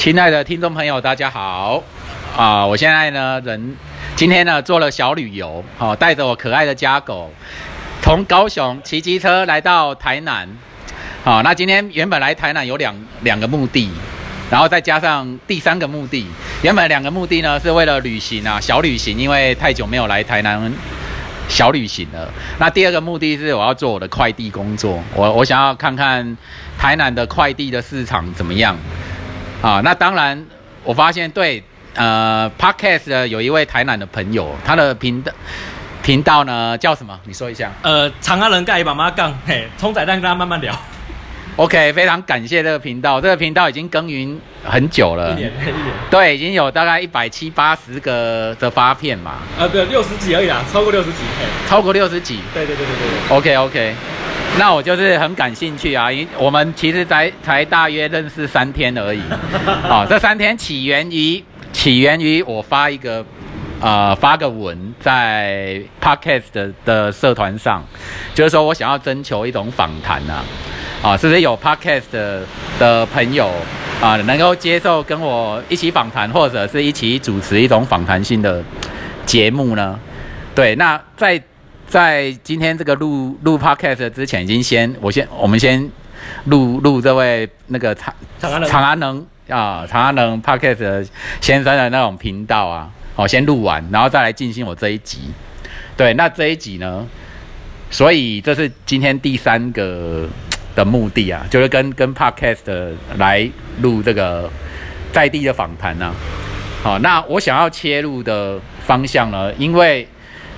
亲爱的听众朋友，大家好！啊，我现在呢人今天呢做了小旅游，好、带着我可爱的家狗，从高雄骑机车来到台南。好、那今天原本来台南有两两个目的，然后再加上第三个目的。原本两个目的呢是为了旅行啊，小旅行，因为太久没有来台南小旅行了。那第二个目的是我要做我的快递工作，我我想要看看台南的快递的市场怎么样。啊，那当然，我发现对，呃，Podcast 的有一位台南的朋友，他的频道频道呢叫什么？你说一下。呃，长安人盖把妈杠，嘿，冲仔蛋跟他慢慢聊，OK，非常感谢这个频道，这个频道已经耕耘很久了。一，年一年，对，已经有大概一百七八十个的发片嘛，啊，对，六十几而已啦，超过六十几，嘿，超过六十几。对对对对对。OK OK，那我就是很感兴趣啊，因我们其实才才大约认识三天而已。啊、这三天起源于起源于我发一个呃发个文在 Podcast 的的社团上，就是说我想要征求一种访谈啊，啊，是不是有 Podcast 的的朋友啊能够接受跟我一起访谈，或者是一起主持一种访谈性的节目呢？对，那在在今天这个录录 podcast 之前，已经先我先我们先录录这位那个长长安能啊长安能 podcast 先生的那种频道啊，好、先录完，然后再来进行我这一集。对，那这一集呢，所以这是今天第三个的目的啊，就是跟跟 podcast 来录这个在地的访谈啊。好，那我想要切入的方向呢，因为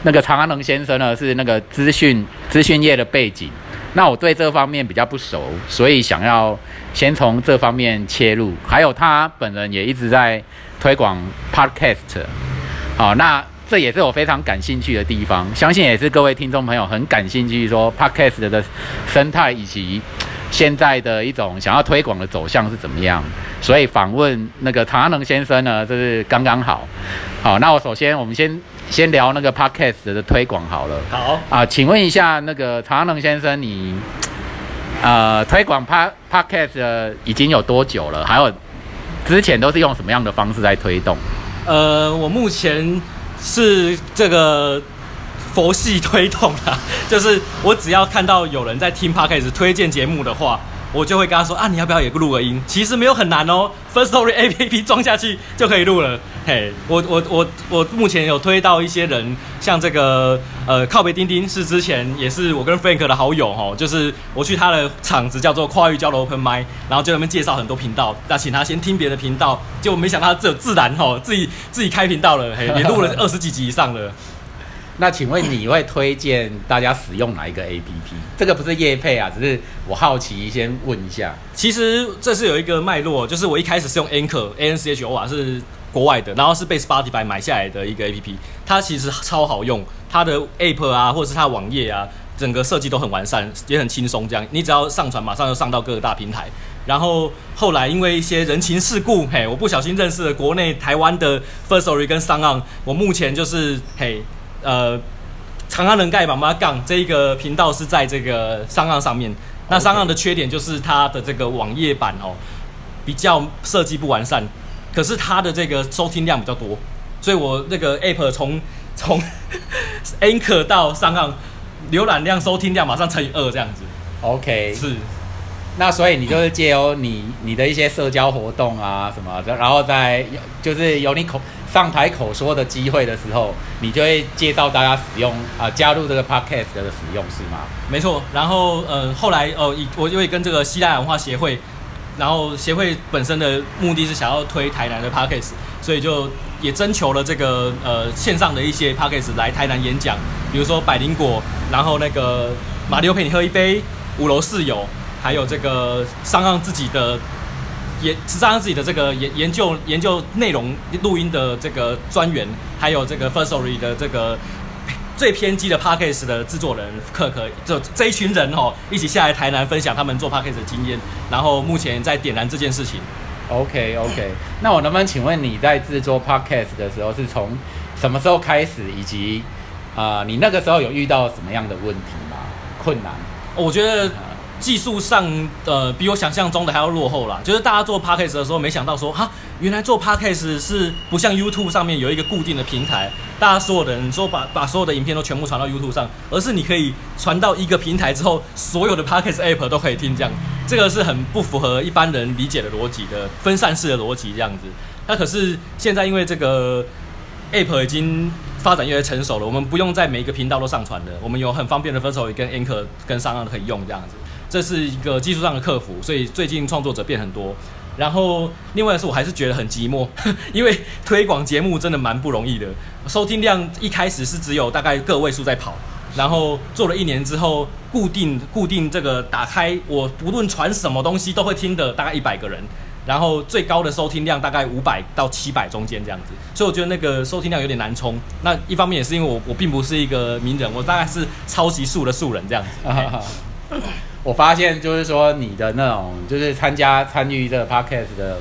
那个长安能先生呢是那个资讯资讯业的背景，那我对这方面比较不熟，所以想要先从这方面切入。还有他本人也一直在推广 podcast，好，那这也是我非常感兴趣的地方，相信也是各位听众朋友很感兴趣说 podcast 的生态以及现在的一种想要推广的走向是怎么样。所以访问那个常安能先生呢，这是刚刚好。好，那我首先我们先先聊那个 podcast 的推广好了。好，啊，请问一下那个常安能先生，你呃推广 pa podcast 的已经有多久了？还有之前都是用什么样的方式在推动？呃，我目前是这个佛系推动啦，就是我只要看到有人在听 podcast 推荐节目的话。我就会跟他说啊，你要不要也录个音？其实没有很难哦，First Story A P P 装下去就可以录了。嘿，我我我我目前有推到一些人，像这个呃靠北钉钉是之前也是我跟 Frank 的好友哦，就是我去他的场子叫做跨域交流 Open m i 然后就在那边介绍很多频道，那请他先听别的频道，结果没想到他只有自然哦，自己自己开频道了，嘿，也录了二十几集以上了。那请问你会推荐大家使用哪一个 APP？这个不是业配啊，只是我好奇，先问一下。其实这是有一个脉络，就是我一开始是用 Anchor A N C H O 啊，是国外的，然后是被 Spotify 买下来的一个 A P P，它其实超好用，它的 App 啊，或者是它的网页啊，整个设计都很完善，也很轻松，这样你只要上传，马上就上到各个大平台。然后后来因为一些人情世故，嘿，我不小心认识了国内台湾的 First Story 跟 s o n 我目前就是嘿。呃，长安人盖爸妈杠这一个频道是在这个商岸上面。那商岸的缺点就是它的这个网页版哦，比较设计不完善，可是它的这个收听量比较多，所以我那个 app 从从 Anchor 到商岸浏览量、收听量马上乘以二这样子。OK，是，那所以你就是借由你你的一些社交活动啊什么的，然后在就是有你口上台口说的机会的时候，你就会介绍大家使用啊、加入这个 podcast 的使用是吗？没错。然后呃，后来哦，我就会跟这个希腊文化协会，然后协会本身的目的是想要推台南的 podcast，所以就也征求了这个呃线上的一些 podcast 来台南演讲，比如说百灵果，然后那个马里奥陪你喝一杯，五楼室友，还有这个上岸自己的研商岸自己的这个研研究研究内容录音的这个专员，还有这个 First Story 的这个最偏激的 podcast 的制作人克克，就这一群人哦，一起下来台南分享他们做 podcast 的经验，然后目前在点燃这件事情。OK OK，那我能不能请问你在制作 podcast 的时候是从什么时候开始，以及啊、呃你那个时候有遇到什么样的问题吗？困难？我觉得技术上，呃，比我想象中的还要落后啦。就是大家做 podcast 的时候，没想到说，哈，原来做 podcast 是不像 YouTube 上面有一个固定的平台，大家所有的人说把把所有的影片都全部传到 YouTube 上，而是你可以传到一个平台之后，所有的 podcast app 都可以听，这样，这个是很不符合一般人理解的逻辑的分散式的逻辑这样子。那可是现在因为这个 app 已经发展越来越成熟了，我们不用在每一个频道都上传的，我们有很方便的分手跟 Anchor 跟商岸可以用这样子。这是一个技术上的克服，所以最近创作者变很多。然后另外是，我还是觉得很寂寞，因为推广节目真的蛮不容易的。收听量一开始是只有大概个位数在跑，然后做了一年之后，固定固定这个打开，我不论传什么东西都会听的，大概一百个人。然后最高的收听量大概五百到七百中间这样子，所以我觉得那个收听量有点难冲。那一方面也是因为我我并不是一个名人，我大概是超级素的素人这样子。我发现就是说你的那种就是参加参与这个 podcast 的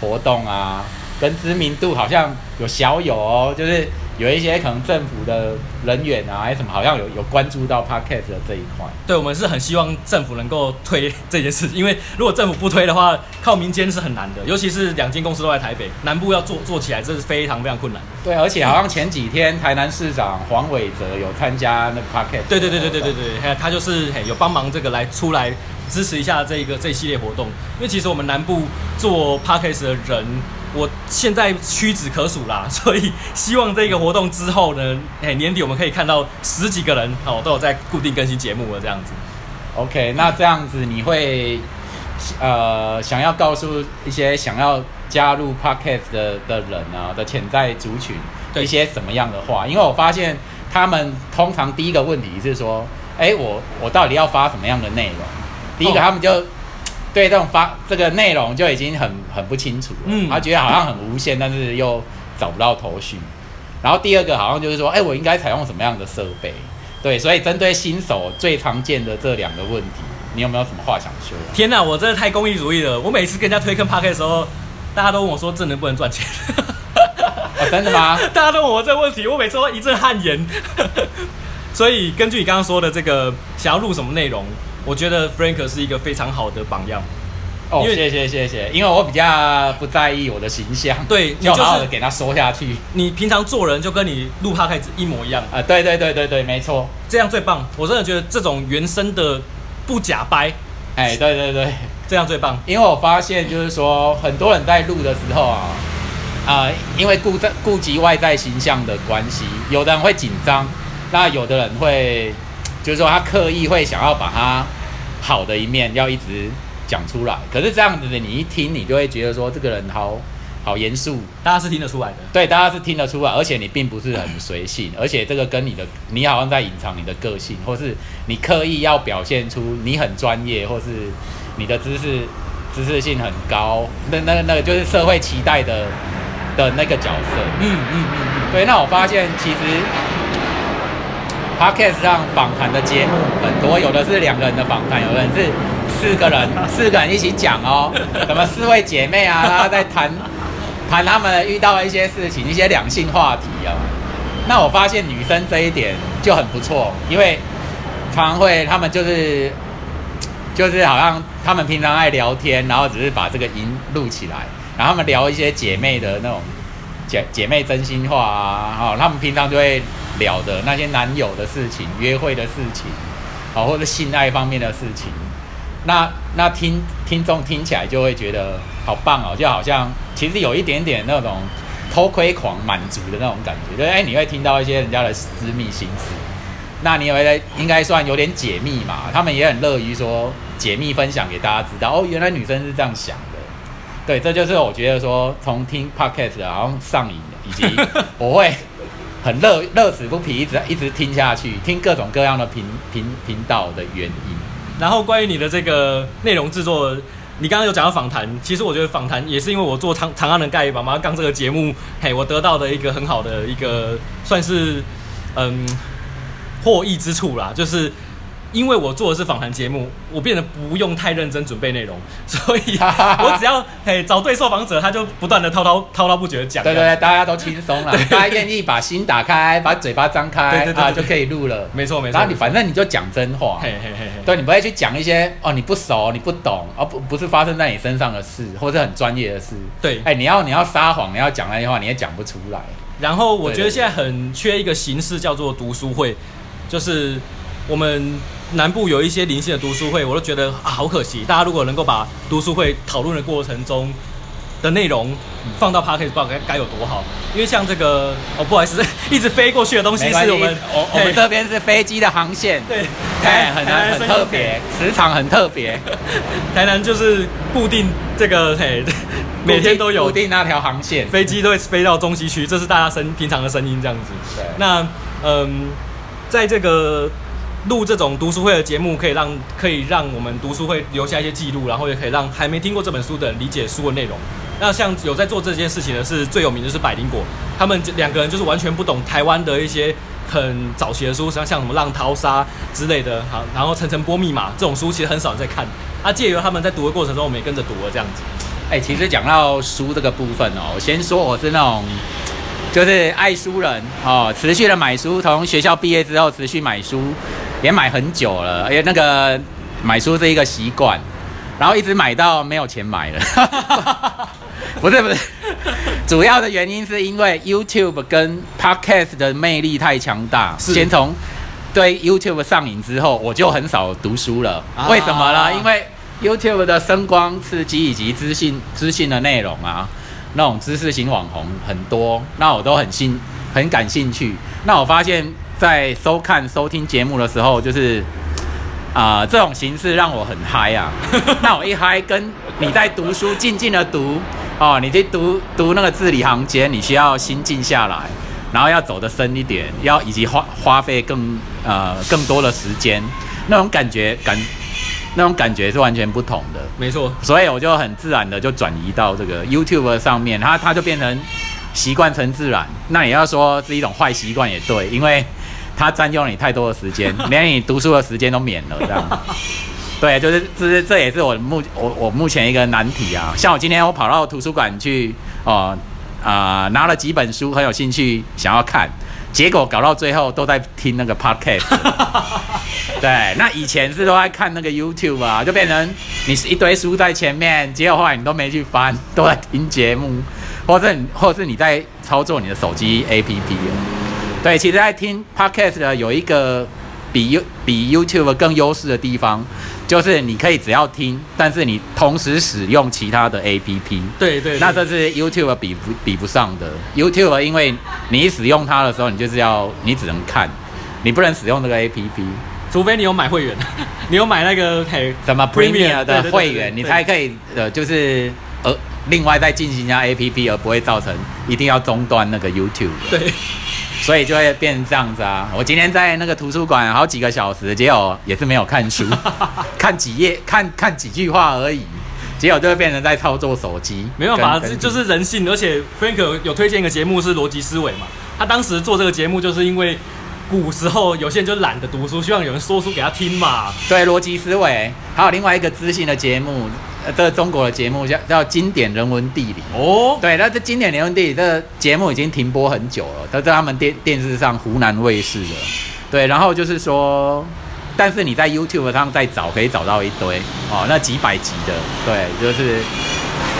活动啊，跟知名度好像有小有哦，就是有一些可能政府的人员啊，还是什么，好像有有关注到 podcast 的这一块。对，我们是很希望政府能够推这件事，因为如果政府不推的话，靠民间是很难的，尤其是两间公司都在台北，南部要做做起来，这是非常非常困难。对，而且好像前几天台南市长黄伟哲有参加那个 podcast。对对对对对对对，他就是有帮忙这个来出来支持一下这个这一系列活动，因为其实我们南部做 podcast 的人。我现在屈指可数啦，所以希望这个活动之后呢，哎，年底我们可以看到十几个人哦，都有在固定更新节目了这样子。OK，那这样子你会呃想要告诉一些想要加入 Podcast 的的人啊的潜在族群一些什么样的话？因为我发现他们通常第一个问题是说，哎，我我到底要发什么样的内容？第一个他们就。对这种方这个内容就已经很很不清楚了，嗯，他觉得好像很无限，但是又找不到头绪。然后第二个好像就是说，哎，我应该采用什么样的设备？对，所以针对新手最常见的这两个问题，你有没有什么话想说？天哪，我真的太公益主义了！我每次跟人家推坑 p a r k 的时候，大家都问我说，这能不能赚钱？真的吗？大家都问我这个问题，我每次都一阵汗颜。所以根据你刚刚说的这个，想要录什么内容？我觉得 Frank 是一个非常好的榜样。哦，谢谢谢谢，因为我比较不在意我的形象，对，就好好的给他说下去。你平常做人就跟你录 p 开始一模一样啊！对对对对对，没错，这样最棒。我真的觉得这种原生的不假掰，哎，对对对，这样最棒。因为我发现就是说，很多人在录的时候啊，啊，因为顾在顾及外在形象的关系，有的人会紧张，那有的人会。就是说，他刻意会想要把他好的一面要一直讲出来，可是这样子的，你一听，你就会觉得说，这个人好好严肃。大家是听得出来的，对，大家是听得出来，而且你并不是很随性，而且这个跟你的，你好像在隐藏你的个性，或是你刻意要表现出你很专业，或是你的知识知识性很高，那那那个就是社会期待的的那个角色。嗯嗯嗯，对。那我发现其实。Podcast 上访谈的节目很多，有的是两个人的访谈，有的人是四个人，四个人一起讲哦，什么四位姐妹啊，然后在谈谈他们遇到的一些事情，一些两性话题啊。那我发现女生这一点就很不错，因为常常会他们就是就是好像他们平常爱聊天，然后只是把这个音录起来，然后他们聊一些姐妹的那种姐姐妹真心话啊，哦，他们平常就会。聊的那些男友的事情、约会的事情，好或者性爱方面的事情，那那听听众听起来就会觉得好棒哦，就好像其实有一点点那种偷窥狂满足的那种感觉，就哎你会听到一些人家的私密心思，那你以为应该算有点解密嘛？他们也很乐于说解密分享给大家知道哦，原来女生是这样想的，对，这就是我觉得说从听 podcast 好像上瘾，以及我会。很乐乐此不疲，一直一直听下去，听各种各样的频频频道的原因。然后关于你的这个内容制作，你刚刚有讲到访谈，其实我觉得访谈也是因为我做长长安的盖把妈刚这个节目，嘿，我得到的一个很好的一个算是嗯获益之处啦，就是因为我做的是访谈节目，我变得不用太认真准备内容，所以我只要嘿找对受访者，他就不断的滔滔滔滔不绝的讲。对对对，大家都轻松了，大家愿意把心打开，把嘴巴张开对对对啊，就可以录了。没错没错。然后你反正你就讲真话，嘿嘿嘿嘿，对你不会去讲一些哦你不熟你不懂，而、不不是发生在你身上的事，或者很专业的事。对。哎，你要你要撒谎，你要讲那些话，你也讲不出来。然后我觉得现在很缺一个形式叫做读书会，就是我们南部有一些零星的读书会，我都觉得啊好可惜。大家如果能够把读书会讨论的过程中的内容放到 p a r k a s 不知道该该有多好。因为像这个哦，不好意思，一直飞过去的东西是我们我我们这边是飞机的航线，对哎，很台南很特别，磁场很特别，台南就是固定这个嘿，每天都有固定那条航线。飞机都会飞到中西区，这是大家声平常的声音这样子。对那嗯，在这个录这种读书会的节目，可以让可以让我们读书会留下一些记录，然后也可以让还没听过这本书的人理解书的内容。那像有在做这件事情的是最有名的是百灵果，他们两个人就是完全不懂台湾的一些很早期的书，像像什么《浪淘沙》之类的，好，然后《层层波密码》这种书其实很少人在看。啊，借由他们在读的过程中，我们也跟着读了这样子。哎、其实讲到书这个部分哦，我先说我是那种就是爱书人哦，持续的买书，从学校毕业之后持续买书，也买很久了，而且那个买书是一个习惯，然后一直买到没有钱买了。不是不是，主要的原因是因为 YouTube 跟 Podcast 的魅力太强大，先从对 YouTube 上瘾之后，我就很少读书了。啊为什么呢？因为 YouTube 的声光刺激以及资讯资讯的内容啊，那种知识型网红很多，那我都很兴很感兴趣。那我发现，在收看收听节目的时候，就是啊、这种形式让我很嗨啊。那我一嗨，跟你在读书静静的读哦，你去读读那个字里行间，你需要心静下来，然后要走得深一点，要以及花花费更呃更多的时间，那种感觉感那种感觉是完全不同的。没错，所以我就很自然的就转移到这个 YouTube 上面，它它就变成习惯成自然。那也要说是一种坏习惯也对，因为它占用你太多的时间，连你读书的时间都免了，这样。对，就是这是这也是我目我我目前一个难题啊。像我今天我跑到图书馆去哦啊、拿了几本书，很有兴趣想要看，结果搞到最后都在听那个 podcast。对，那以前是都在看那个 YouTube 啊，就变成你是一堆书在前面，结果后来你都没去翻，都在听节目，或者你或者是你在操作你的手机 APP 了。对，其实，在听 Podcast 的有一个比 You 比 YouTube 更优势的地方，就是你可以只要听，但是你同时使用其他的 APP。对对那这是 YouTube 比不比不上的。YouTube 因为你使用它的时候，你就是要你只能看，你不能使用那个 APP。除非你有买会员，你有买那个嘿什么 Premier，Premier 的会员，你才可以呃，就是呃，另外再进行一下 APP，而不会造成一定要中断那个 YouTube。对，所以就会变成这样子啊！我今天在那个图书馆好几个小时，结果也是没有看书，看几页，看看几句话而已，结果就会变成在操作手机。没办法，这就是人性。而且 Frank 有有推荐一个节目是逻辑思维嘛，他当时做这个节目就是因为古时候有些人就懒得读书，希望有人说书给他听嘛。对逻辑思维，还有另外一个知性的节目，呃，这中国的节目叫叫经典人文地理。哦，对，那这经典人文地理这个节目已经停播很久了，都在他们电电视上湖南卫视的。对，然后就是说，但是你在 YouTube 上再找，可以找到一堆哦，那几百集的。对，就是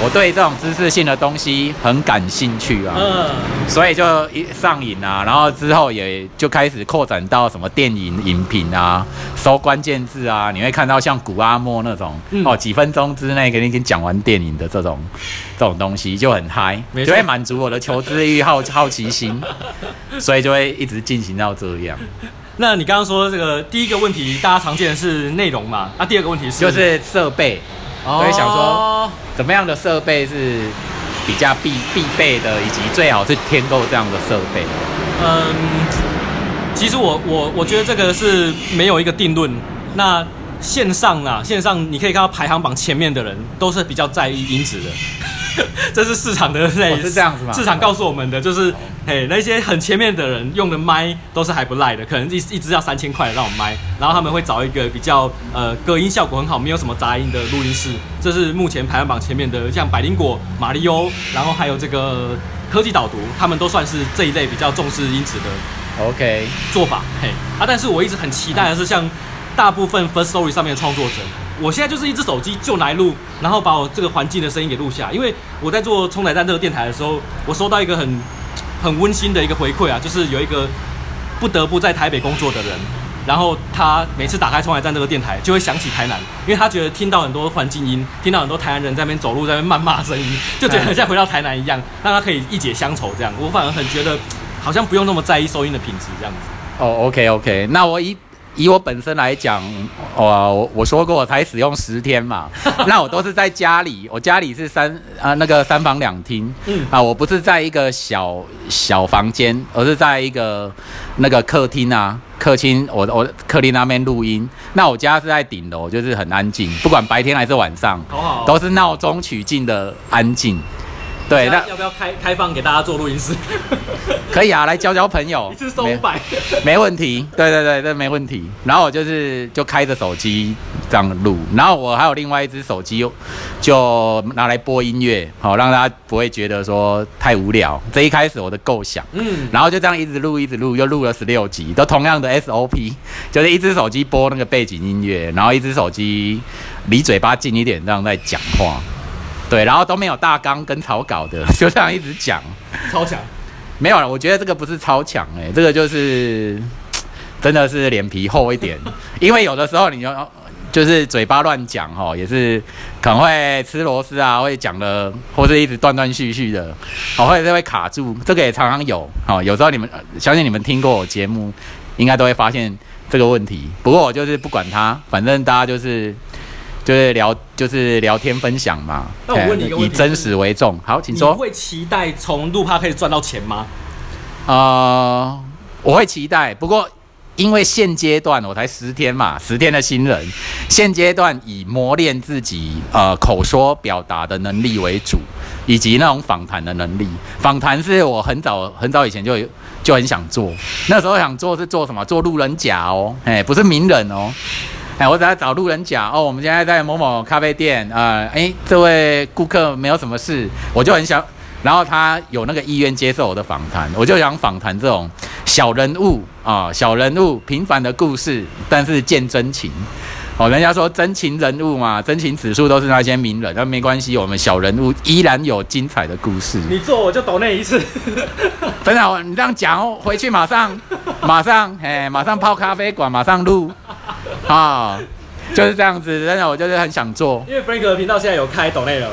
我对这种知识性的东西很感兴趣啊。嗯，所以就一上瘾啊，然后之后也就开始扩展到什么电影影评啊，搜关键字啊，你会看到像古阿莫那种、嗯哦，几分钟之内给你讲完电影的这种这种东西，就很嗨，就会满足我的求知欲、好 好奇心，所以就会一直进行到这样。那你刚刚说这个第一个问题，大家常见的是内容嘛？那、第二个问题是就是设备，哦所以想说怎么样的设备是比较必必备的，以及最好是添购这样的设备。嗯，其实我我我觉得这个是没有一个定论。那线上啊，线上你可以看到排行榜前面的人都是比较在意音质的，这是市场的在、哦是这样子吗市场告诉我们的，就是嘿，那些很前面的人用的麦都是还不赖的，可能一一支要三千块的那种麦，然后他们会找一个比较呃隔音效果很好、没有什么杂音的录音室，这是目前排行榜前面的，像百灵果、马里欧，然后还有这个科技导读，他们都算是这一类比较重视音质的。OK，做法。嘿，啊，但是我一直很期待的是，像大部分 First Story 上面的创作者，我现在就是一只手机就来录，然后把我这个环境的声音给录下，因为我在做冲仔蛋这个电台的时候，我收到一个很很温馨的一个回馈啊，就是有一个不得不在台北工作的人，然后他每次打开冲仔站这个电台，就会想起台南，因为他觉得听到很多环境音，听到很多台南人在那边走路，在那边谩骂声音，就觉得很像回到台南一样，让他可以一解乡愁这样。我反而很觉得好像不用那么在意收音的品质这样子。哦，OK OK，那我以以我本身来讲，哦，我我说过我才使用十天嘛，那我都是在家里，我家里是三啊那个三房两厅，嗯啊，我不是在一个小小房间，而是在一个那个客厅啊，客厅，我我客厅那边录音。那我家是在顶楼，就是很安静，不管白天还是晚上，好好，都是闹中取静的安静。对，那要不要开开放给大家做录音室？可以啊，来交交朋友，一次收没五百。没问题，对对对，这没问题。然后我就是就开着手机这样录，然后我还有另外一只手机，就拿来播音乐，好让大家不会觉得说太无聊。这一开始我的构想，嗯，然后就这样一直录一直录，又录了十六集，都同样的 SOP，就是一只手机播那个背景音乐，然后一只手机离嘴巴近一点，这样在讲话。对，然后都没有大纲跟草稿的，就这样一直讲。超强。没有了，我觉得这个不是超强哎、这个就是真的是脸皮厚一点，因为有的时候你就就是嘴巴乱讲哈，也是可能会吃螺丝啊，会讲的或是一直断断续续的，哦，或者是会卡住，这个也常常有哦。有时候你们呃相信你们听过我节目，应该都会发现这个问题。不过我就是不管它，反正大家就是。就是聊，就是聊天分享嘛。那我问你一个问题以真实为重。好，请说。你会期待从录趴可以赚到钱吗？呃，我会期待，不过因为现阶段我才十天嘛，十天的新人，现阶段以磨练自己呃口说表达的能力为主，以及那种访谈的能力。访谈是我很早很早以前就有就很想做，那时候想做是做什么？做路人甲哦，哎，不是名人哦。哎，我只要找路人甲哦，我们现在在某某咖啡店啊，呃哎，这位顾客没有什么事，我就很想，然后他有那个意愿接受我的访谈，我就想访谈这种小人物啊，小人物平凡的故事，但是见真情。哦，人家说真情人物嘛，真情指数都是那些名人，那没关系，我们小人物依然有精彩的故事。你做我就抖那一次。真的哦，你这样讲哦，回去马上，马上，哎，马上泡咖啡馆，马上录，啊，就是这样子。真的，我就是很想做。因为 Frank 的频道现在有开抖内了，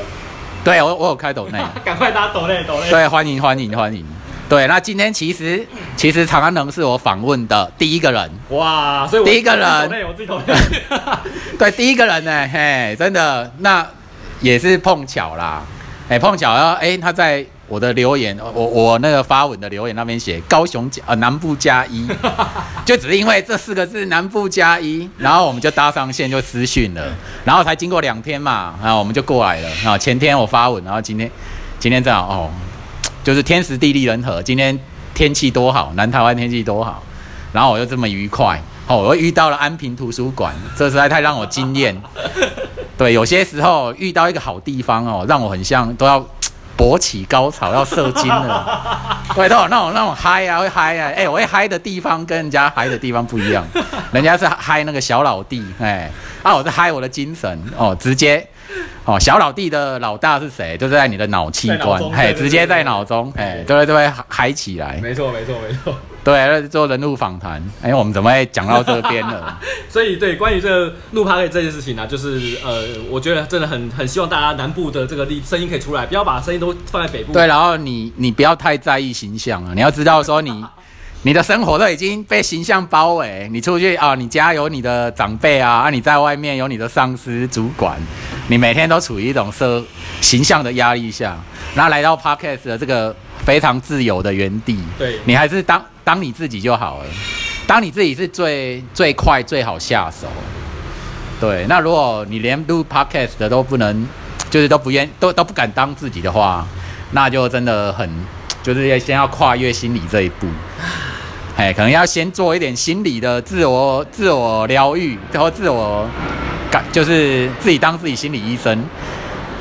对我，我有开抖内，赶快大家抖内抖内。对，欢迎欢迎欢迎。对，那今天其实其实长安能是我访问的第一个人，哇，所以我第一个人抖内我自己抖内。对，第一个人呢，嘿，真的，那也是碰巧啦，哎，碰巧要，哎，他在我的留言，我我那个发文的留言那边写高雄加呃南部加一，就只是因为这四个字南部加一，然后我们就搭上线就私讯了，然后才经过两天嘛，然后我们就过来了，啊，前天我发文，然后今天今天正好哦，就是天时地利人和，今天天气多好，南台湾天气多好，然后我又这么愉快。哦，我又遇到了安平图书馆，这实在太让我惊艳。对，有些时候遇到一个好地方哦，让我很像都要勃起高潮，要射精了。对，都有那种那种嗨啊，会嗨啊。哎、我会嗨的地方跟人家嗨的地方不一样，人家是嗨那个小老弟，哎，啊，我是嗨我的精神哦，直接。哦，小老弟的老大是谁？就是在你的脑器官，嘿，直接在对对脑中，对嘿，就会就会嗨起来。没错没错没错。对，做人物访谈。哎，我们怎么会讲到这边了？所以对关于这个录趴这件事情呢、就是呃，我觉得真的很很希望大家南部的这个力声音可以出来，不要把声音都放在北部。对，然后你你不要太在意形象啊，你要知道说你 你的生活都已经被形象包围，你出去啊，你家有你的长辈啊，啊你在外面有你的上司主管，你每天都处于一种社形象的压力下，然后来到 podcast 的这个非常自由的原地，对你还是当当你自己就好了，当你自己是最最快最好下手。对，那如果你连录 podcast 的都不能，就是都不愿都都不敢当自己的话，那就真的很就是要先要跨越心理这一步。哎，可能要先做一点心理的自我自我疗愈，然后自我感，就是自己当自己心理医生。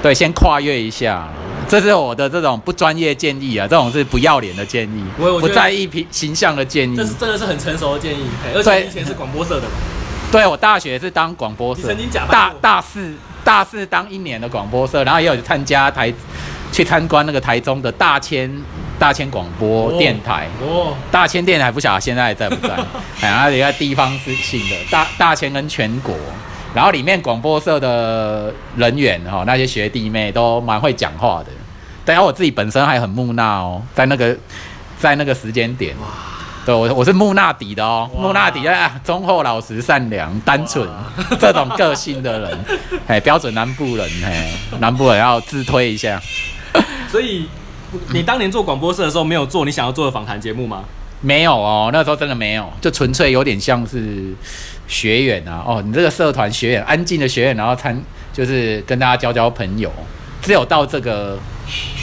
对，先跨越一下，这是我的这种不专业建议啊，这种是不要脸的建议，我我不在意形形象的建议。这。是真的是很成熟的建议，嘿而且以前是广播社的嘛，对我大学是当广播社。曾经假大大四大四当一年的广播社，然后也有去参加台去参观那个台中的大千大千广播电台。哦，大千电台不晓得现在还在不在，哎，然后一个地方是性的大大千跟全国，然后里面广播社的人员哈、那些学弟妹都蛮会讲话的。对然后我自己本身还很木讷哦，在那个在那个时间点，对我我是木讷底的哦，木讷底啊，忠厚老实善良单纯这种个性的人，哎，标准南部人，哎，南部人要自推一下。所以你当年做广播社的时候，没有做你想要做的访谈节目吗？没有哦，那时候真的没有，就纯粹有点像是学员啊。哦，你这个社团学员，安静的学员，然后参就是跟大家交交朋友，只有到这个，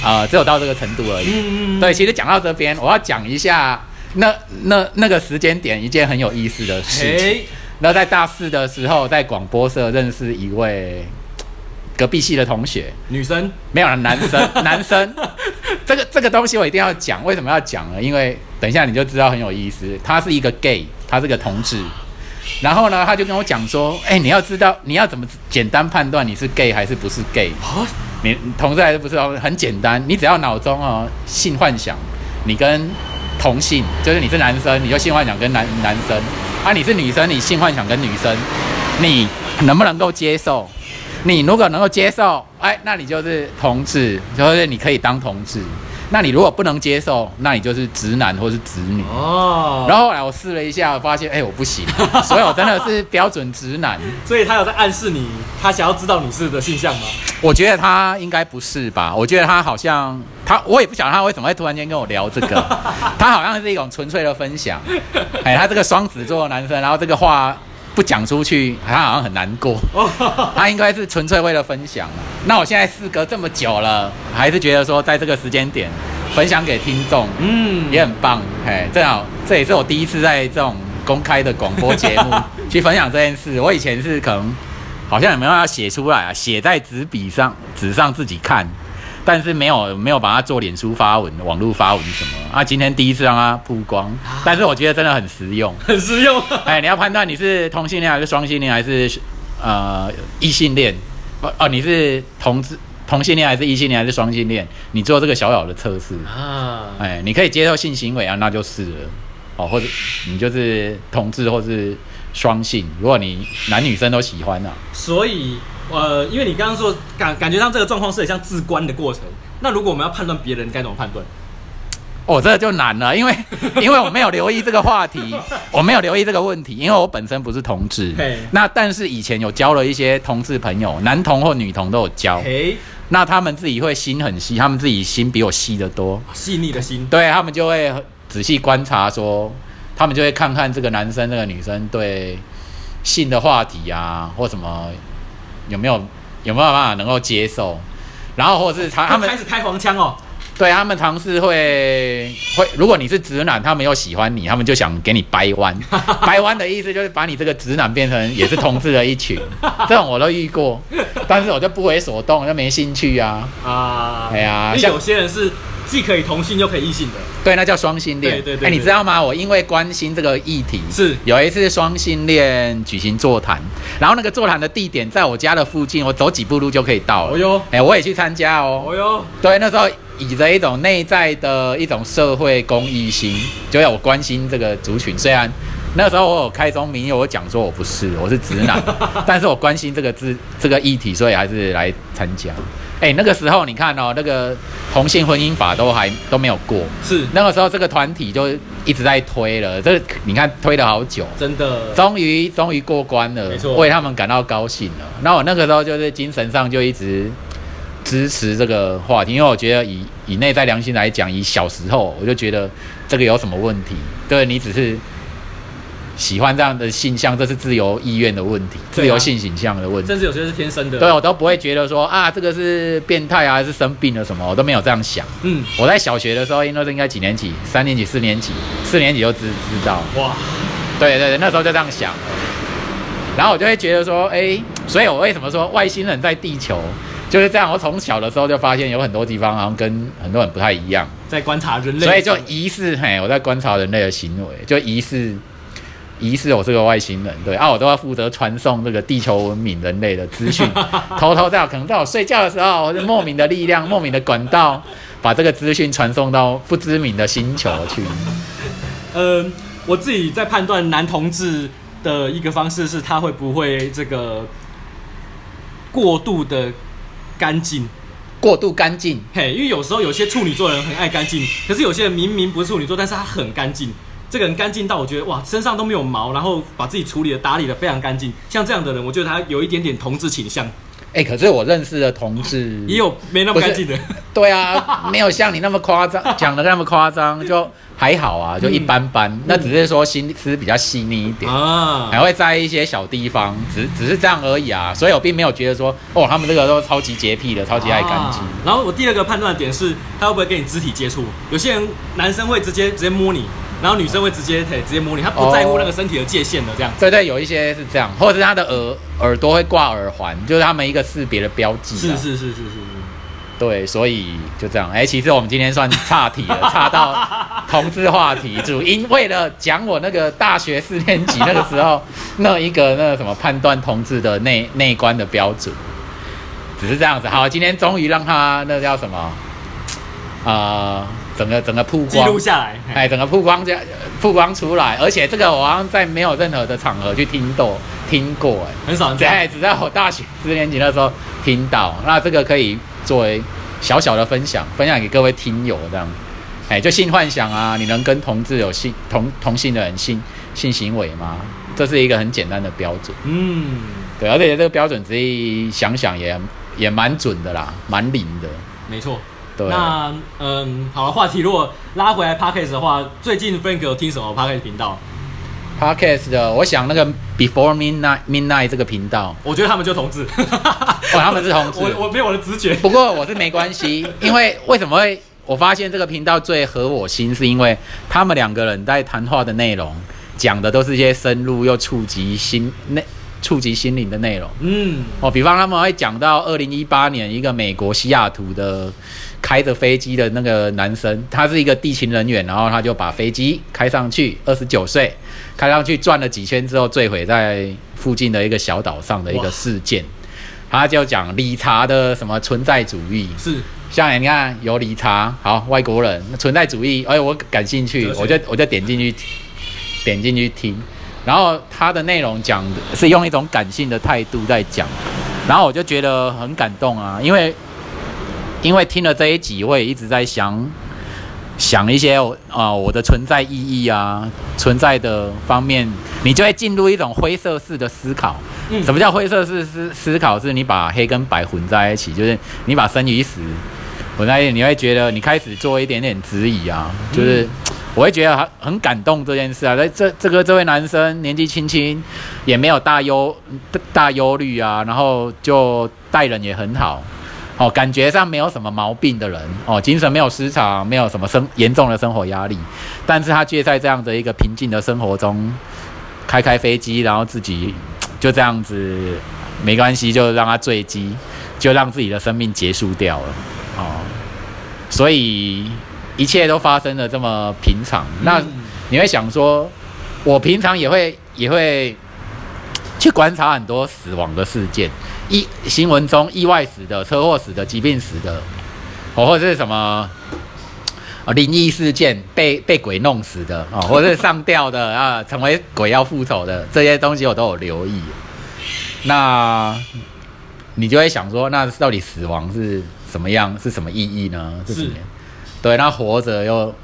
呃，只有到这个程度而已。嗯，对，其实讲到这边，我要讲一下那那那个时间点一件很有意思的事情。嘿，那在大四的时候，在广播社认识一位隔壁系的同学，女生，没有了，男生，男生，这个这个东西我一定要讲，为什么要讲呢？因为等一下你就知道很有意思。他是一个 gay，他是个同志，然后呢，他就跟我讲说，哎、你要知道你要怎么简单判断你是 gay 还是不是 gay，啊，你你同志还是不是同志，很简单，你只要脑中哦性幻想，你跟同性，就是你是男生，你就性幻想跟男男生；啊，你是女生，你性幻想跟女生，你能不能够接受？你如果能够接受，哎，那你就是同志，就是你可以当同志。那你如果不能接受，那你就是直男或是直女。哦，然后后来我试了一下，我发现哎我不行，所以我真的是标准直男。所以他有在暗示你，他想要知道你是的性向吗？我觉得他应该不是吧？我觉得他好像他，我也不晓得他为什么会突然间跟我聊这个。他好像是一种纯粹的分享。哎，他这个双子座的男生，然后这个话不讲出去，他好像很难过。他应该是纯粹为了分享。那我现在事隔这么久了，还是觉得说在这个时间点分享给听众嗯，也很棒。哎，正好这也是我第一次在这种公开的广播节目 去分享这件事。我以前是可能好像也没有要写出来啊，写在纸笔上纸上自己看，但是没有没有把它做脸书发文、网络发文什么啊。今天第一次让它曝光，但是我觉得真的很实用。很实用。哎，你要判断你是同性恋还是双性恋还是呃异性恋，哦哦，你是同志同性恋还是异性恋还是双性恋？你做这个小小的测试，啊，哎，你可以接受性行为啊，那就是了。哦，或者你就是同志或是双性，如果你男女生都喜欢啊，所以呃，因为你刚刚说感感觉上这个状况是很像自关的过程，那如果我们要判断别人，该怎么判断？哦，这个就难了，因为 因为我没有留意这个话题，我没有留意这个问题，因为我本身不是同志。那但是以前有交了一些同志朋友，男同或女同都有交。嘿，那他们自己会心很细，他们自己心比我细得多，细腻的心，对他们就会仔细观察说，他们就会看看这个男生、这个女生对性的话题啊，或什么有没有有没有办法能够接受，然后或者是他 他们开始开黄腔哦。对他们尝试会会，如果你是直男，他们又喜欢你，他们就想给你掰弯。掰弯的意思就是把你这个直男变成也是同志的一群，这种我都遇过，但是我就不为所动，就没兴趣啊。啊，哎呀像因为有些人是既可以同性又可以异性的，对，那叫双性恋。哎，你对对对对知道吗？我因为关心这个议题，是有一次双性恋举行座谈，然后那个座谈的地点在我家的附近，我走几步路就可以到了。哦哟哎，我也去参加哦。哦哟，对，那时候以着一种内在的一种社会公益心，就要我关心这个族群。虽然那时候我有开宗明义，我讲说我不是，我是直男，但是我关心这个字这个议题，所以还是来参加。哎，那个时候你看哦，那个同性婚姻法都还都没有过，是那个时候这个团体就一直在推了，这你看推了好久。真的，终于终于过关了，没错为他们感到高兴了。那我那个时候就是精神上就一直支持这个话题，因为我觉得以以内在良心来讲，以小时候我就觉得这个有什么问题？对你只是喜欢这样的性向，这是自由意愿的问题，啊自由性倾向的问题。甚至有些是天生的。对，我都不会觉得说啊，这个是变态啊，还是生病了什么，我都没有这样想。嗯，我在小学的时候，应该是应该几年级？三年级、四年级，四年级就知知道。哇，对对对，那时候就这样想。然后我就会觉得说，哎，所以我为什么说外星人在地球就是这样？我从小的时候就发现有很多地方好像跟很多人不太一样，在观察人类，所以就疑似嘿，我在观察人类的行为，就疑似疑似我是个外星人，对啊，我都要负责传送这个地球文明人类的资讯，偷偷在我可能在我睡觉的时候，我就莫名的力量、莫名的管道，把这个资讯传送到不知名的星球去。嗯，我自己在判断男同志的一个方式是，他会不会这个过度的干净。过度干净，嘿，因为有时候有些处女座人很爱干净，可是有些人明明不是处女座，但是他很干净。这个人干净到我觉得哇，身上都没有毛，然后把自己处理的打理的非常干净。像这样的人，我觉得他有一点点同志倾向，哎、可是我认识的同志 也有没那么干净的。对啊，没有像你那么夸张，讲的那么夸张，就还好啊，就一般般。那只是说心思比较细腻一点。啊，还会在意一些小地方，只只是这样而已啊，所以我并没有觉得说，哦，他们这个都超级洁癖的，超级爱干净。啊然后我第二个判断点是，他会不会跟你肢体接触？有些人男生会直接直接摸你，然后女生会直接嘿直接摸你，她不在乎那个身体的界限的这样。对对，有一些是这样，或者是她的耳耳朵会挂耳环，就是他们一个识别的标记、啊。是是是是是是。对，所以就这样。哎、其实我们今天算岔题了，岔到同志话题，主因为了讲我那个大学四年级那个时候那一个那个什么判断同志的内 内观的标准，只是这样子。好，今天终于让他那叫什么？呃，整个整个曝记光录下来。嘿哎，整个曝光这曝光出来，而且这个我好像在没有任何的场合去听到听过，哎，很少人这样。在只在我大学四年级那时候听到，那这个可以作为小小的分享，分享给各位听友这样。哎，就性幻想啊，你能跟同志有性同同性的人性性行为吗？这是一个很简单的标准，嗯，对，而且这个标准仔细想想也也蛮准的啦，蛮灵的，没错。对。那嗯，好了，话题如果拉回来 podcast 的话，最近 Frank 有听什么 podcast 频道？Podcast 的，我想那个 Before Midnight Midnight 这个频道，我觉得他们就同志。哦，他们是同志。我我没有我的直觉。不过我是没关系，因为为什么会我发现这个频道最合我心，是因为他们两个人在谈话的内容讲的都是一些深入又触及心内触及心灵的内容。嗯，哦，比方他们会讲到二零一八年一个美国西雅图的开着飞机的那个男生，他是一个地勤人员，然后他就把飞机开上去，二十九岁，开上去转了几圈之后坠毁在附近的一个小岛上的一个事件。他就讲理查的什么存在主义，是。像你看有理查，好外国人那存在主义，哎，我感兴趣我就我就点进去点进去听，然后他的内容讲的是用一种感性的态度在讲，然后我就觉得很感动啊，因为因为听了这一集，我也一直在想想一些啊、我的存在意义啊，存在的方面，你就会进入一种灰色式的思考。嗯什么叫灰色式思思考？是你把黑跟白混在一起，就是你把生与死混在一起，你会觉得你开始做一点点质疑啊，就是。嗯我会觉得很很感动这件事啊，在这这个这位男生年纪轻轻，也没有大忧大忧虑啊，然后就待人也很好，哦，感觉上没有什么毛病的人，哦，精神没有失常，没有什么生严重的生活压力，但是他却在这样的一个平静的生活中，开开飞机，然后自己就这样子没关系，就让他坠机，就让自己的生命结束掉了，哦，所以一切都发生的这么平常，那嗯你会想说，我平常也会也会 去观察很多死亡的事件，意新闻中意外死的、车祸死的、疾病死的，哦，或者是什么。啊，灵异事件被被鬼弄死的哦，或者是上吊的 啊，成为鬼要复仇的这些东西，我都有留意。那你就会想说，那到底死亡是什么样？是什么意义呢？是？对，那活着又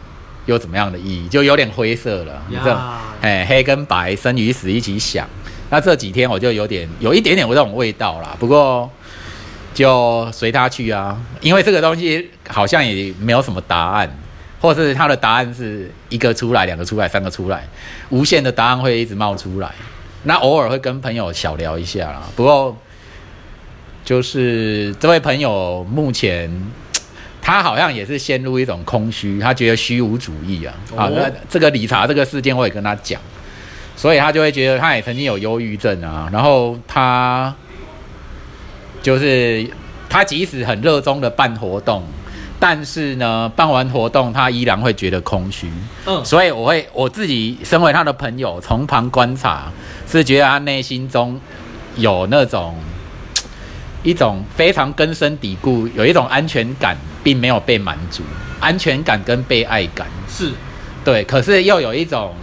又怎么样的意义？就有点灰色了。你这哎，黑跟白，生与死一起想。那这几天我就有点有一点点这种味道啦，不过就随他去啊，因为这个东西好像也没有什么答案，或是他的答案是一个出来、两个出来、三个出来，无限的答案会一直冒出来。那偶尔会跟朋友小聊一下啦，不过就是这位朋友目前他好像也是陷入一种空虚，他觉得虚无主义啊。好，哦那这个理查这个事件我也跟他讲，所以他就会觉得他也曾经有忧郁症啊，然后他就是他即使很热衷的办活动，但是呢，办完活动他依然会觉得空虚。嗯，所以我会我自己身为他的朋友，从旁观察，是觉得他内心中有那种一种非常根深蒂固，有一种安全感，并没有被满足，安全感跟被爱感，是对，可是又有一种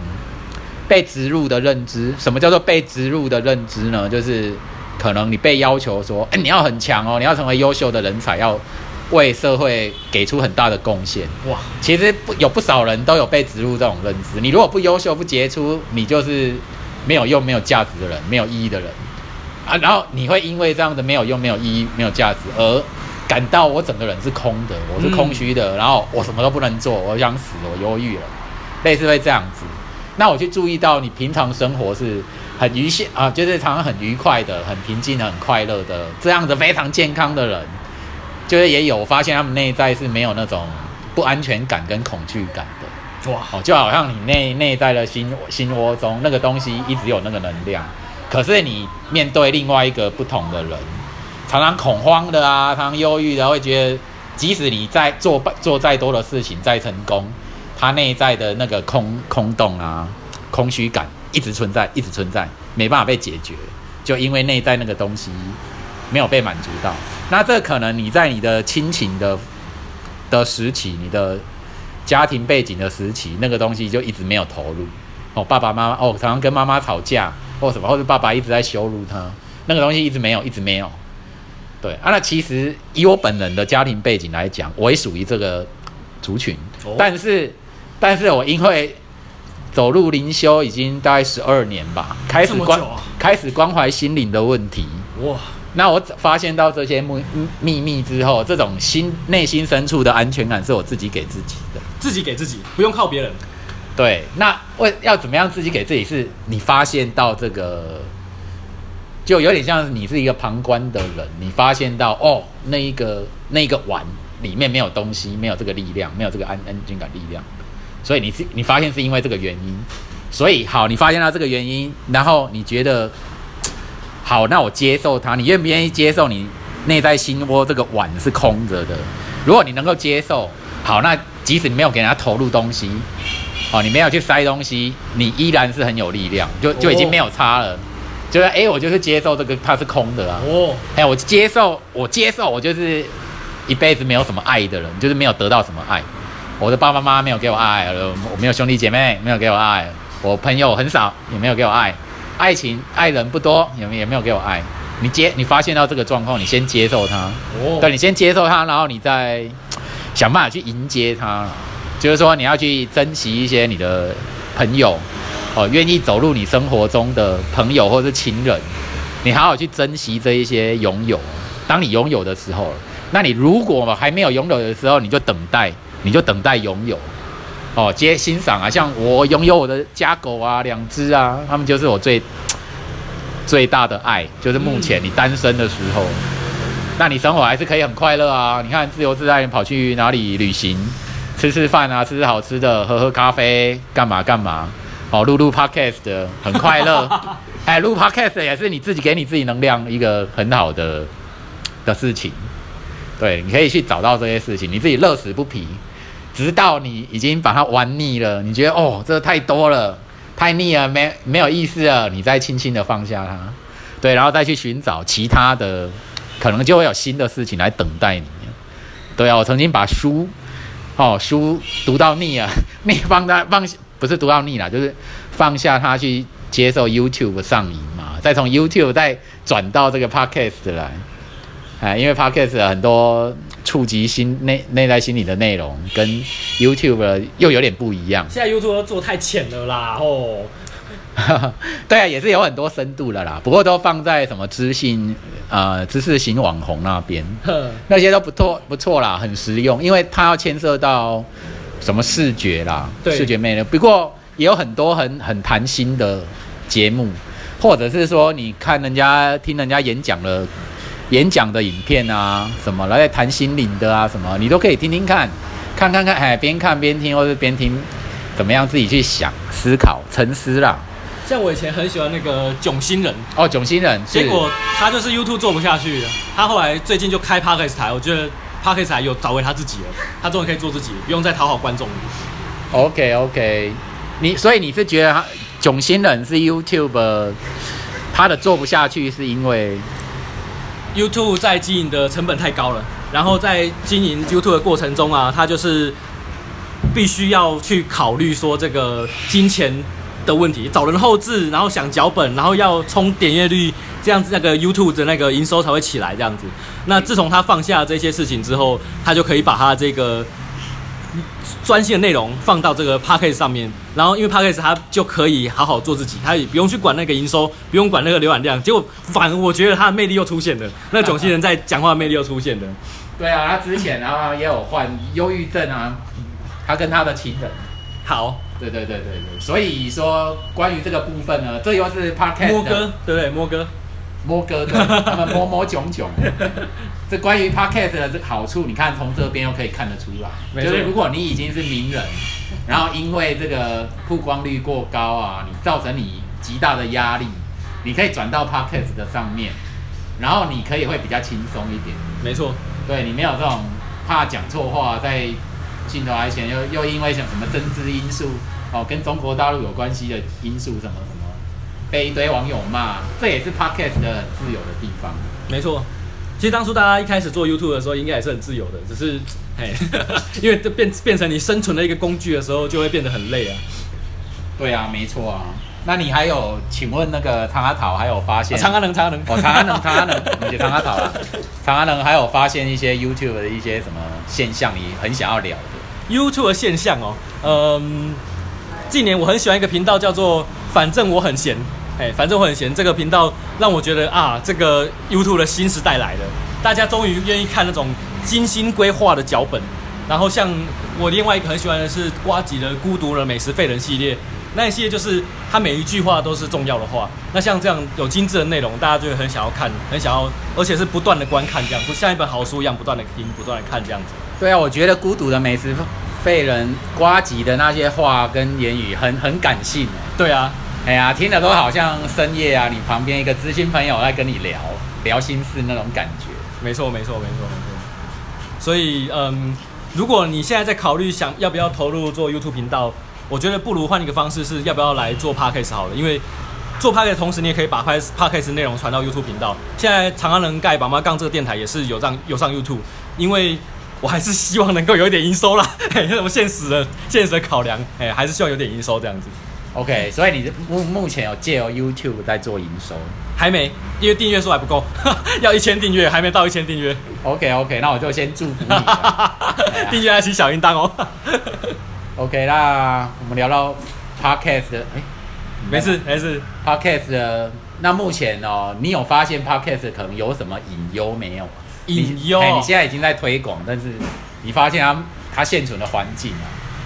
被植入的认知。什么叫做被植入的认知呢？就是可能你被要求说，哎，你要很强哦，你要成为优秀的人才，要为社会给出很大的贡献。哇，其实不有不少人都有被植入这种认知。你如果不优秀、不杰出，你就是没有用、没有价值的人，没有意义的人啊。然后你会因为这样的没有用、没有意义、没有价值而感到我整个人是空的，我是空虚的，然后我什么都不能做，我想死，我忧郁了，类似会这样子。那我去注意到你平常生活是很愉悦啊，就是常常很愉快的、很平静的、很快乐的，这样子非常健康的人，就是也有发现他们内在是没有那种不安全感跟恐惧感的。哇，哦，就好像你内内在的心心窝中那个东西一直有那个能量，可是你面对另外一个不同的人，常常恐慌的啊，常常忧郁的，会觉得即使你在做做再多的事情再成功，他内在的那个空空洞啊、空虚感一直存在，一直存在，没办法被解决，就因为内在那个东西没有被满足到。那这可能你在你的亲情的的时期，你的家庭背景的时期，那个东西就一直没有投入。哦，爸爸妈妈哦，常常跟妈妈吵架，或什么，或者爸爸一直在羞辱他，那个东西一直没有，一直没有。对啊，那其实以我本人的家庭背景来讲，我也属于这个族群，哦但是，但是我因为走入灵修已经大概十二年吧，开始关、开始关怀心灵的问题。哇，那我发现到这些秘秘密之后，这种心内心深处的安全感是我自己给自己的。自己给自己，不用靠别人。对，那为要怎么样自己给自己？是你发现到这个，就有点像你是一个旁观的人，你发现到哦，那一个那一个碗里面没有东西，没有这个力量，没有这个安安全感力量，所以你是你发现是因为这个原因，所以好，你发现到这个原因，然后你觉得好，那我接受它，你愿不愿意接受你内在心窝这个碗是空着的？如果你能够接受，好，那即使你没有给人家投入东西，哦，你没有去塞东西，你依然是很有力量，就就已经没有差了。就是哎、我就是接受这个它是空的啊，哦，哎、我接受，我接受，我就是一辈子没有什么爱的人，就是没有得到什么爱。我的爸爸妈妈没有给我爱，呃我没有兄弟姐妹没有给我爱，我朋友很少也没有给我爱，爱情爱人不多也没也没有给我爱。你接你发现到这个状况，你先接受它，哦，对，你先接受它，然后你再想办法去迎接它。就是说，你要去珍惜一些你的朋友，哦，愿意走入你生活中的朋友或是亲人，你好好去珍惜这一些拥有。当你拥有的时候，那你如果还没有拥有的时候，你就等待，你就等待拥有。哦，接欣赏啊，像我拥有我的家狗啊，两只啊，他们就是我最最大的爱，就是目前你单身的时候，那你生活还是可以很快乐啊。你看自由自在，你跑去哪里旅行，吃吃饭啊，吃吃好吃的，喝喝咖啡，干嘛干嘛。哦，录录 podcast 的很快乐。哎，录 podcast 也是你自己给你自己能量一个很好的的事情。对，你可以去找到这些事情，你自己乐此不疲，直到你已经把它玩腻了，你觉得哦，这太多了，太腻了，没没有意思了，你再轻轻的放下它，对，然后再去寻找其他的，可能就会有新的事情来等待你。对啊，我曾经把书，哦，书读到腻了，腻放在放不是读到腻了，就是放下它去接受 YouTube 上瘾嘛，再从 YouTube 再转到这个 Podcast 来。哎，因为 Podcast 很多触及心内内在心理的内容，跟 YouTube 又有点不一样。现在 YouTube 都做太浅了啦，哦，对啊，也是有很多深度的啦，不过都放在什么知性呃知识型网红那边，哼，那些都不错不错啦，很实用，因为它要牵涉到什么视觉啦，对视觉魅力。不过也有很多很很谈心的节目，或者是说你看人家听人家演讲的演讲的影片啊，什么来谈心灵的啊，什么你都可以听听看，看看看，哎，边看边听，或者边听，怎么样自己去想、思考、沉思啦。像我以前很喜欢那个囧星人，哦，囧星人，是结果他就是 YouTube 做不下去了，他后来最近就开 Podcast 台，我觉得 Podcast 台有找回他自己了，他终于可以做自己，不用再讨好观众了。OK OK，你所以你是觉得他囧星人是 YouTube 他的做不下去，是因为 YouTube 在经营的成本太高了，然后在经营 YouTube 的过程中啊，他就是必须要去考虑说这个金钱的问题，找人后置，然后想脚本，然后要冲点阅率，这样子那个 YouTube 的那个营收才会起来这样子。那自从他放下这些事情之后，他就可以把他这个专心的内容放到这个 p a c k a g e 上面，然后因为 p a c k a g e 他就可以好好做自己，他也不用去管那个营收，不用管那个浏览量。结果反而我觉得他的魅力又出现了，那种新人在讲话的魅力又出现了。对啊，他之前然后也有患忧郁症啊，他跟他的情人，好，对对对对对，所以说关于这个部分呢，这又是 Podcast 摸哥，对不对？摸哥，摸哥的，他们摸摸囧囧。这关于 Podcast 的这个好处，你看从这边又可以看得出来，没错就是如果你已经是名人，然后因为这个曝光率过高啊，你造成你极大的压力，你可以转到 Podcast 的上面，然后你可以会比较轻松一点。没错，对你没有这种怕讲错话，在镜头台前又又因为像什么政治因素哦，跟中国大陆有关系的因素什么什么，被一堆网友骂，这也是 podcast 的很自由的地方。没错。其实当初大家一开始做 YouTube 的时候，应该也是很自由的，只是，嘿，因为这变变成你生存的一个工具的时候，就会变得很累啊。对啊，没错啊。那你还有，请问那个长阿桃还有发现？长安能，长安能，哦，长安能，长安能，你长阿桃啊，长安能还有发现一些 YouTube 的一些什么现象，你很想要聊的？YouTube 的现象哦，嗯，近年我很喜欢一个频道叫做“反正我很闲”，哎，反正我很闲这个频道让我觉得啊，这个 YouTube 的新时代来了，大家终于愿意看那种精心规划的脚本。然后像我另外一个很喜欢的是瓜吉的《孤独的美食废人》系列，那一系列就是他每一句话都是重要的话。那像这样有精致的内容，大家就会很想要看，很想要，而且是不断的观看这样，不像一本好书一样不断的听、不断的看这样子。对啊，我觉得孤独的美食废人瓜吉的那些话跟言语很很感性欸对啊，哎呀，听了都好像深夜啊，你旁边一个知心朋友在跟你聊聊心事那种感觉。没错，没错，没错，没错。所以，嗯，如果你现在在考虑想要不要投入做 YouTube 频道，我觉得不如换一个方式，是要不要来做 Podcast 好了，因为做 Podcast 的同时，你也可以把 Podcast 内容传到 YouTube 频道。现在长安人盖宝妈杠这个电台也是有上有上 YouTube，因为我还是希望能够有一点营收啦，嘿，什么现实的现实的考量，哎，还是希望有点营收这样子。OK，所以你目目前有借由 YouTube 在做营收。还没，因为订阅数还不够，要一千订阅，还没到一千订阅，OK OK，那我就先祝福你 订阅还起小铃铛哦。OK，那我们聊到 Podcast 的，哎、没事没事，Podcast 的，那目前哦，你有发现 Podcast 可能有什么隐忧没有？隐忧你现在已经在推广，但是你发现它它现存的环境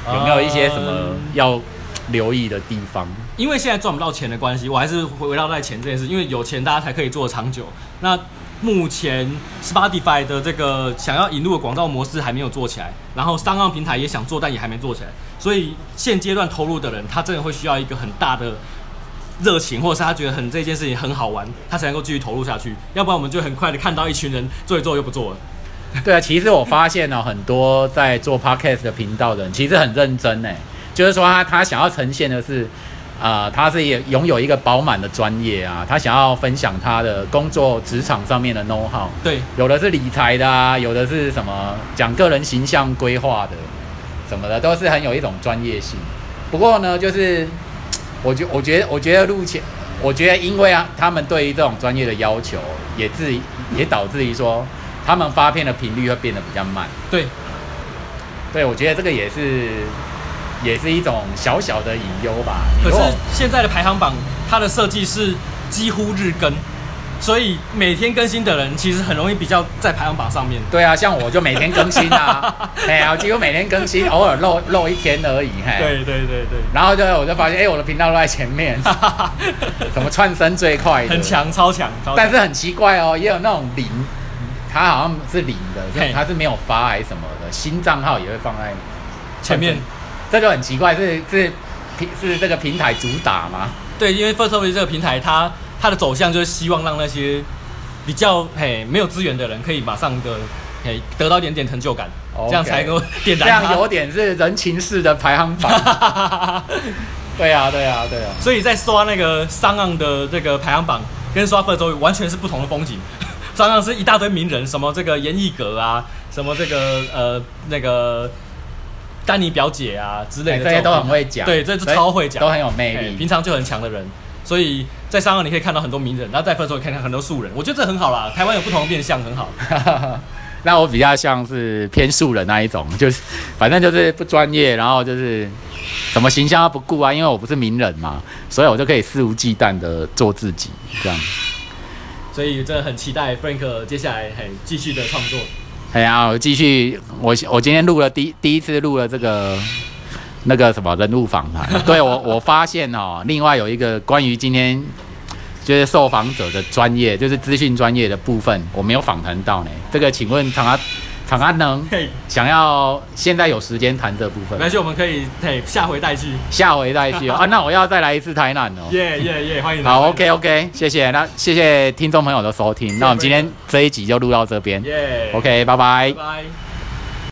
啊，有没有一些什么嗯要留意的地方？因为现在赚不到钱的关系，我还是围绕在钱这件事，因为有钱大家才可以做长久。那目前 Spotify 的这个想要引入的广告模式还没有做起来，然后商岸平台也想做，但也还没做起来，所以现阶段投入的人，他真的会需要一个很大的热情，或者是他觉得很这件事情很好玩，他才能够继续投入下去。要不然我们就很快的看到一群人做一做又不做了。对啊，其实我发现呢、很多在做 podcast 的频道的人其实很认真呢，就是说他他想要呈现的是，啊，他是也拥有一个饱满的专业啊，他想要分享他的工作职场上面的 know how，对，有的是理财的啊，有的是什么讲个人形象规划的，什么的，都是很有一种专业性。不过呢，就是我觉我觉得我觉得目前，我觉得因为啊，他们对于这种专业的要求，也至于也导致于说，他们发片的频率会变得比较慢。对，对，我觉得这个也是也是一种小小的隐忧吧。可是现在的排行榜，它的设计是几乎日更，所以每天更新的人其实很容易比较在排行榜上面。对啊，像我就每天更新啊，哎呀，我几乎每天更新，偶尔漏漏 一天而已，嘿。对对对对，然后就我就发现，哎、我的频道都在前面，怎么窜升最快的？很。强，超强，超强但是很奇怪哦，也有那种零，它好像是零的，就嘿它是没有发还是什么的，新账号也会放在前面。这就很奇怪，是是平是这个平台主打吗？对，因为 First Story 这个平台，它它的走向就是希望让那些比较嘿没有资源的人，可以马上的嘿得到一点点成就感这样才能够点这燃它。样有点是人情式的排行榜。对啊，对啊，对啊。所以在刷那个上岸的这个排行榜，跟刷 First Story 完全是不同的风景。上岸是一大堆名人，什么这个严艺格啊，什么这个呃那个丹尼表姐啊之类的，这些都很会讲，对，这是超会讲，都很有魅力。平常就很强的人，所以在商岸你可以看到很多名人，然后在 First 可以看到很多素人，我觉得这很好啦。台湾有不同的面向，很好。那我比较像是偏素人那一种，就是反正就是不专业，然后就是什么形象都不顾啊，因为我不是名人嘛，所以我就可以肆无忌惮的做自己，这样。所以真的很期待 Frank 接下来还继续的创作。哎呀，我继续，我我今天录了第第一次录了这个那个什么人物访谈，对我我发现哦，另外有一个关于今天就是受访者的专业，就是资讯专业的部分，我没有访谈到呢。这个请问长安长安能，想要现在有时间谈这部分没，关系，我们可以嘿下回再去。下回再去哦 啊，那我要再来一次台南哦。耶耶耶，欢迎来。好，OK OK，谢谢，那谢谢听众朋友的收听，那我们今天这一集就录到这边耶，OK，拜拜拜。拜。